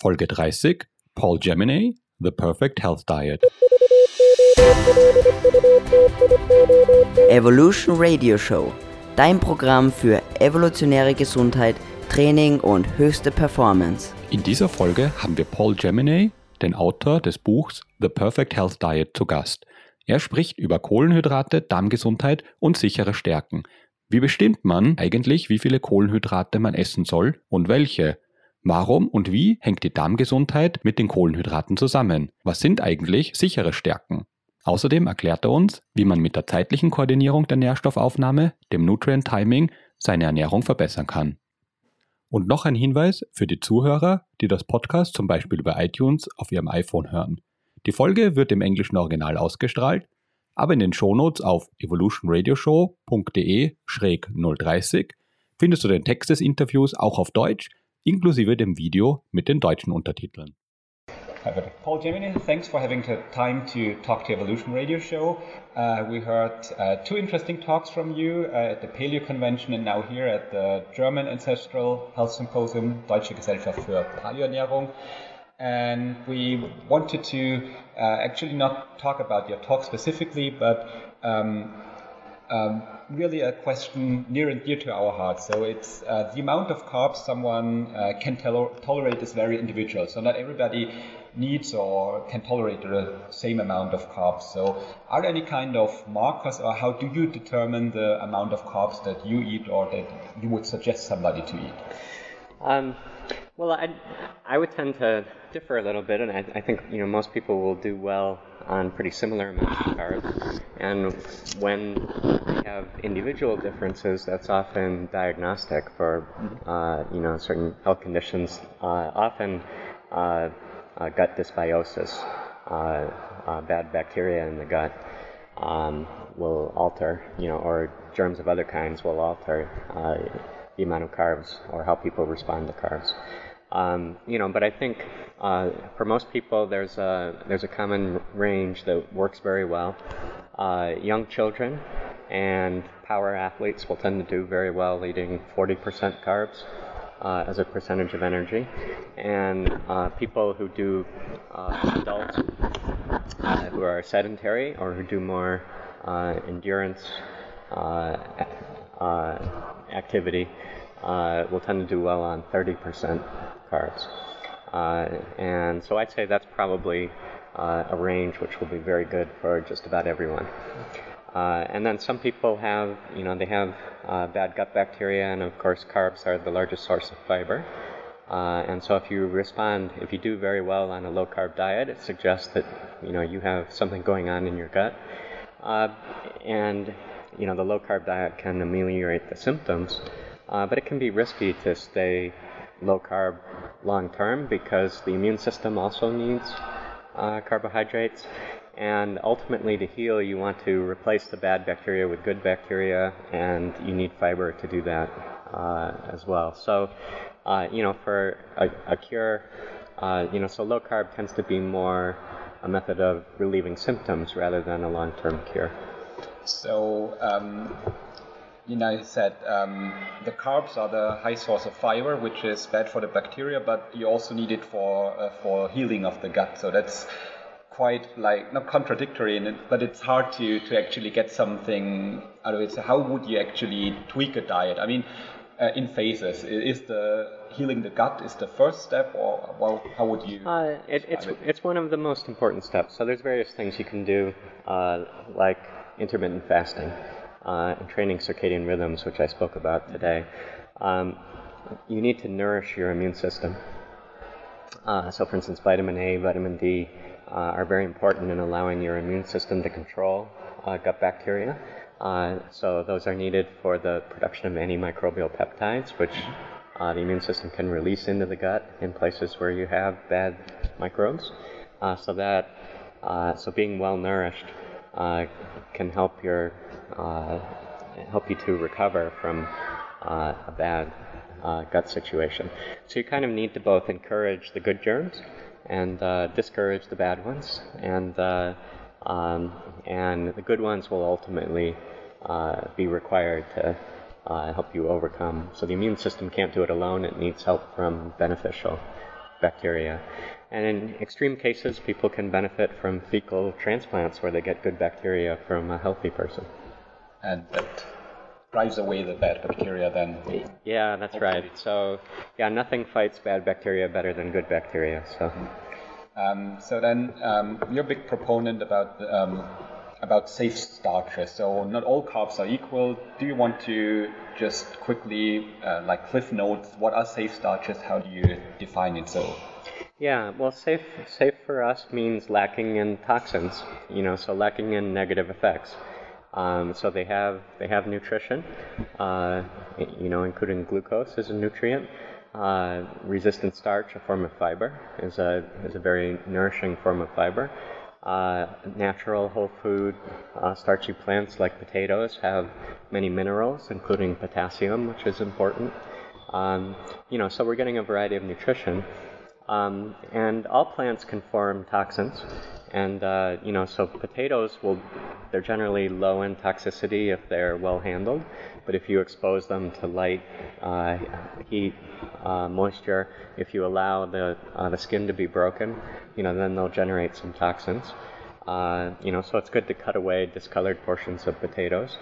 Folge 30 Paul Gemini, The Perfect Health Diet. Evolution Radio Show, dein Programm für evolutionäre Gesundheit, Training und höchste Performance. In dieser Folge haben wir Paul Gemini, den Autor des Buchs The Perfect Health Diet, zu Gast. Er spricht über Kohlenhydrate, Darmgesundheit und sichere Stärken. Wie bestimmt man eigentlich, wie viele Kohlenhydrate man essen soll und welche? Warum und wie hängt die Darmgesundheit mit den Kohlenhydraten zusammen? Was sind eigentlich sichere Stärken? Außerdem erklärt er uns, wie man mit der zeitlichen Koordinierung der Nährstoffaufnahme, dem Nutrient Timing, seine Ernährung verbessern kann. Und noch ein Hinweis für die Zuhörer, die das Podcast zum Beispiel über iTunes auf ihrem iPhone hören. Die Folge wird im englischen Original ausgestrahlt, aber in den Shownotes auf evolutionradioshow.de-030 findest du den Text des Interviews auch auf Deutsch, inklusive dem Video mit den deutschen Untertiteln. Paul Gemini, thanks for having the time to talk to Evolution Radio Show. Uh, we heard uh, two interesting talks from you uh, at the Paleo Convention and now here at the German Ancestral Health Symposium, Deutsche Gesellschaft für Paleoernährung. And we wanted to uh, actually not talk about your talk specifically, but um, um, really a question near and dear to our hearts. So it's uh, the amount of carbs someone uh, can tol- tolerate is very individual. So not everybody needs or can tolerate the same amount of carbs. So are there any kind of markers or how do you determine the amount of carbs that you eat or that you would suggest somebody to eat? Um, well, I, I would tend to differ a little bit, and I, I think you know most people will do well on pretty similar amounts of carbs. And when we have individual differences, that's often diagnostic for uh, you know certain health conditions. Uh, often uh, uh gut dysbiosis, uh, uh, bad bacteria in the gut. Um, will alter, you know, or germs of other kinds will alter the amount of carbs or how people respond to carbs. Um, you know, but I think uh, for most people, there's a there's a common range that works very well. Uh, young children and power athletes will tend to do very well eating 40% carbs uh, as a percentage of energy, and uh, people who do uh, adults uh, who are sedentary or who do more endurance activity will tend to do well on 30% carbs. Uh, and so I'd say that's probably uh, a range which will be very good for just about everyone. Uh, and then some people have, you know, they have uh, bad gut bacteria, and of course, carbs are the largest source of fiber. Uh, and so, if you respond, if you do very well on a low carb diet, it suggests that, you know, you have something going on in your gut. Uh, and, you know, the low carb diet can ameliorate the symptoms, but it can be risky to stay low carb long term because the immune system also needs uh, carbohydrates. And ultimately, to heal, you want to replace the bad bacteria with good bacteria, and you need fiber to do that uh, as well. So, uh, you know, for a, a cure, uh, you know, so low carb tends to be more a method of relieving symptoms rather than a long term cure. So, um, you know, you said um, the carbs are the high source of fiber, which is bad for the bacteria, but you also need it for uh, for healing of the gut. So that's quite like not contradictory, it, but it's hard to to actually get something out of it. So how would you actually tweak a diet? I mean, uh, in phases, is the healing the gut is the first step, or well, how would you? Uh, it, it's it? it's one of the most important steps. So there's various things you can do, uh, like intermittent fasting uh, and training circadian rhythms, which I spoke about today, um, you need to nourish your immune system. Uh, so, for instance, vitamin A, vitamin D uh, are very important in allowing your immune system to control uh, gut bacteria. Uh, so, those are needed for the production of antimicrobial peptides, which uh, the immune system can release into the gut in places where you have bad microbes. so that so being well nourished can help your uh, help you to recover from uh, a bad uh, gut situation. So you kind of need to both encourage the good germs and uh, discourage the bad ones, and uh, um, and the good ones will ultimately uh, be required to help you overcome. So the immune system can't do it alone; it needs help from beneficial bacteria. And in extreme cases, people can benefit from fecal transplants where they get good bacteria from a healthy person. And that drives away the bad bacteria then. Yeah, that's Hopefully. right. So, yeah, nothing fights bad bacteria better than good bacteria. So, Um, so then um, you're a big proponent about um, about safe starches. So not all carbs are equal. Do you want to just quickly, uh, like cliff notes, what are safe starches? How do you define it? So yeah, well, safe safe for us means lacking in toxins. You know, so lacking in negative effects. Um, so they have they have nutrition, uh, you know, including glucose as a nutrient. Uh, resistant starch, a form of fiber, is a is a very nourishing form of fiber. Uh, natural whole food uh, starchy plants like potatoes have many minerals, including potassium, which is important. Um, you know, so we're getting a variety of nutrition. Um, and all plants can form toxins. And, uh, you know, so potatoes will, they're generally low in toxicity if they're well handled. But if you expose them to light, uh, heat, uh, moisture, if you allow the, uh, the skin to be broken, you know, then they'll generate some toxins. Uh, you know, so it's good to cut away discolored portions of potatoes.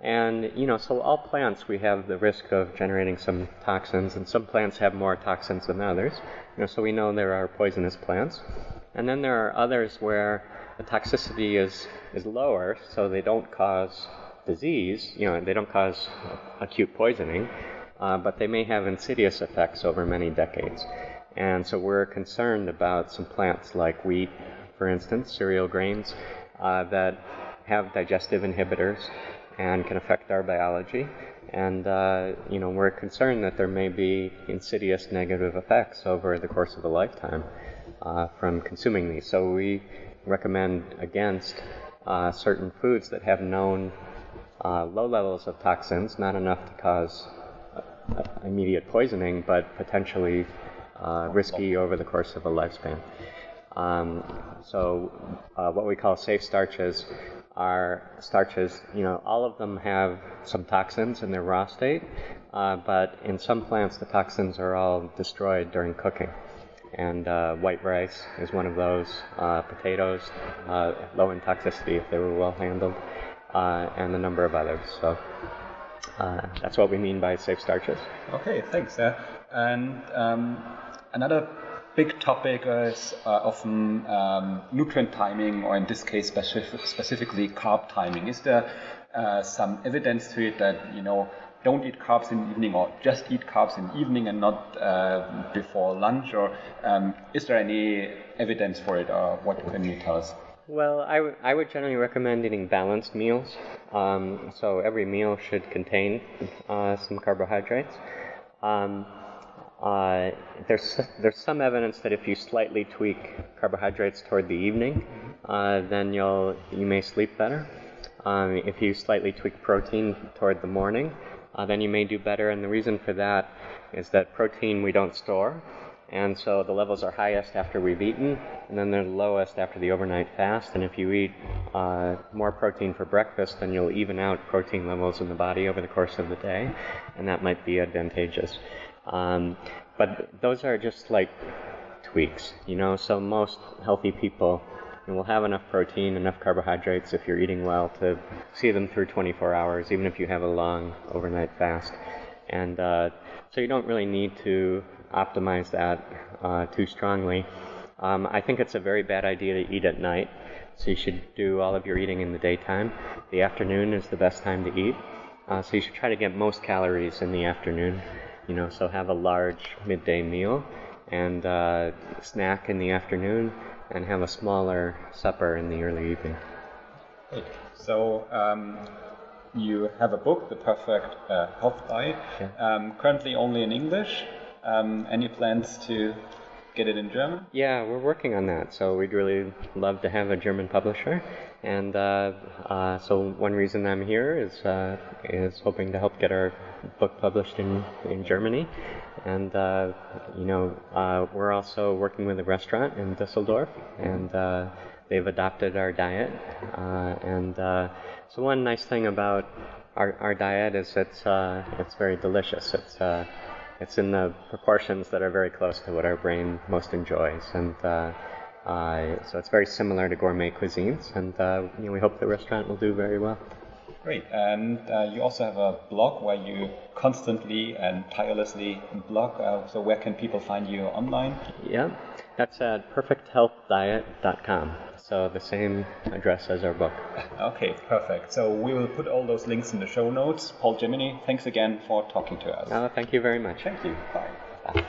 And, you know, so all plants, we have the risk of generating some toxins, and some plants have more toxins than others. You know, so we know there are poisonous plants. And then there are others where the toxicity is, is lower, so they don't cause disease, you know, they don't cause acute poisoning, uh, but they may have insidious effects over many decades. And so we're concerned about some plants like wheat, for instance, cereal grains, uh, that have digestive inhibitors and can affect our biology. And, uh, you know, we're concerned that there may be insidious negative effects over the course of a lifetime uh, from consuming these. So we recommend against uh, certain foods that have known uh, low levels of toxins, not enough to cause uh, immediate poisoning, but potentially risky over the course of a lifespan. Um, so, uh, what we call safe starches are starches, you know, all of them have some toxins in their raw state, uh, but in some plants the toxins are all destroyed during cooking. And uh, white rice is one of those, uh, potatoes, uh, low in toxicity if they were well handled, uh, and a number of others. So, that's what we mean by safe starches. Okay, thanks. And um, another big topic is uh, often um, nutrient timing, or in this case, specific, specifically carb timing. Is there uh, some evidence to it that you know don't eat carbs in the evening, or just eat carbs in the evening and not uh, before lunch? Or um, is there any evidence for it, or what can you tell us? Well, I, w- I would generally recommend eating balanced meals. Um, so every meal should contain uh, some carbohydrates. Um, uh, there's there's some evidence that if you slightly tweak carbohydrates toward the evening, uh, then you'll you may sleep better. Um, if you slightly tweak protein toward the morning, uh, then you may do better. And the reason for that is that protein we don't store, and so the levels are highest after we've eaten, and then they're lowest after the overnight fast. And if you eat uh, more protein for breakfast, then you'll even out protein levels in the body over the course of the day, and that might be advantageous. Um, but those are just like tweaks, you know. So most healthy people will have enough protein, enough carbohydrates if you're eating well to see them through 24 hours, even if you have a long overnight fast. And uh, so you don't really need to optimize that uh, too strongly. Um, I think it's a very bad idea to eat at night. So you should do all of your eating in the daytime. The afternoon is the best time to eat. Uh, so you should try to get most calories in the afternoon. You know, so have a large midday meal and uh, snack in the afternoon, and have a smaller supper in the early evening. So um, you have a book, The Perfect uh, Health Diet, Yeah. um, currently only in English. Um, any plans to get it in German? Yeah, we're working on that. So we'd really love to have a German publisher, and uh, uh, so one reason I'm here is uh, is hoping to help get our book published in in Germany, and uh, you know uh, we're also working with a restaurant in Düsseldorf, and uh, they've adopted our diet, and so one nice thing about our, our diet is it's it's very delicious. It's it's in the proportions that are very close to what our brain most enjoys, and uh, uh, so it's very similar to gourmet cuisines, and uh, you know, we hope the restaurant will do very well. Great, and uh, you also have a blog where you constantly and tirelessly blog. Uh, so where can people find you online? Yeah, that's at perfecthealthdiet.com. So the same address as our book. Okay, perfect. So we will put all those links in the show notes. Paul Jaminet, thanks again for talking to us. Uh, thank you very much. Thank you. Bye. Bye.